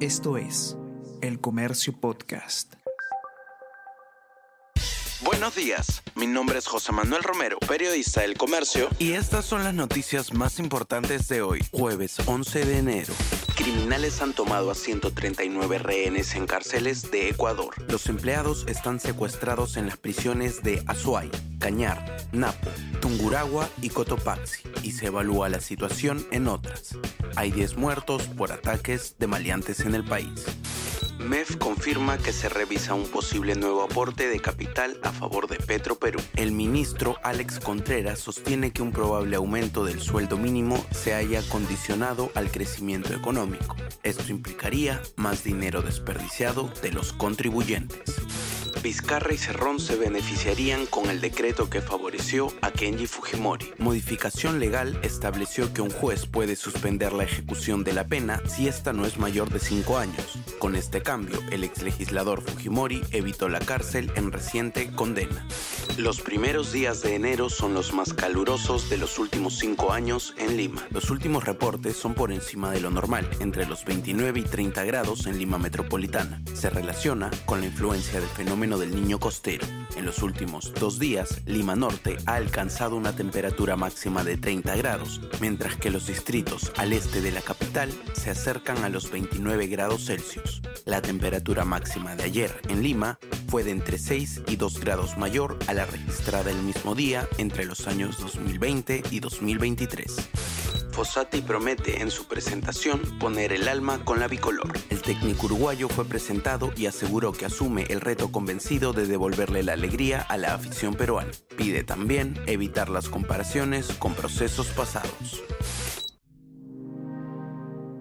Esto es El Comercio Podcast. Buenos días, mi nombre es José Manuel Romero, periodista del Comercio, y estas son las noticias más importantes de hoy, jueves 11 de enero. Criminales han tomado a 139 rehenes en cárceles de Ecuador. Los empleados están secuestrados en las prisiones de Azuay, Cañar, Napo, Tunguragua y Cotopaxi, y se evalúa la situación en otras. Hay 10 muertos por ataques de maleantes en el país. MEF confirma que se revisa un posible nuevo aporte de capital a favor de Petro Perú. El ministro Alex Contreras sostiene que un probable aumento del sueldo mínimo se haya condicionado al crecimiento económico. Esto implicaría más dinero desperdiciado de los contribuyentes. Vizcarra y Cerrón se beneficiarían con el decreto que favoreció a Kenji Fujimori. Modificación legal estableció que un juez puede suspender la ejecución de la pena si esta no es mayor de 5 años. Con este cambio, el exlegislador Fujimori evitó la cárcel en reciente condena. Los primeros días de enero son los más calurosos de los últimos 5 años en Lima. Los últimos reportes son por encima de lo normal, entre los 29 y 30 grados en Lima metropolitana. Se relaciona con la influencia del fenómeno del niño costero. En los últimos dos días, Lima Norte ha alcanzado una temperatura máxima de 30 grados, mientras que los distritos al este de la se acercan a los 29 grados Celsius. La temperatura máxima de ayer en Lima fue de entre 6 y 2 grados mayor a la registrada el mismo día entre los años 2020 y 2023. Fossati promete en su presentación poner el alma con la bicolor. El técnico uruguayo fue presentado y aseguró que asume el reto convencido de devolverle la alegría a la afición peruana. Pide también evitar las comparaciones con procesos pasados.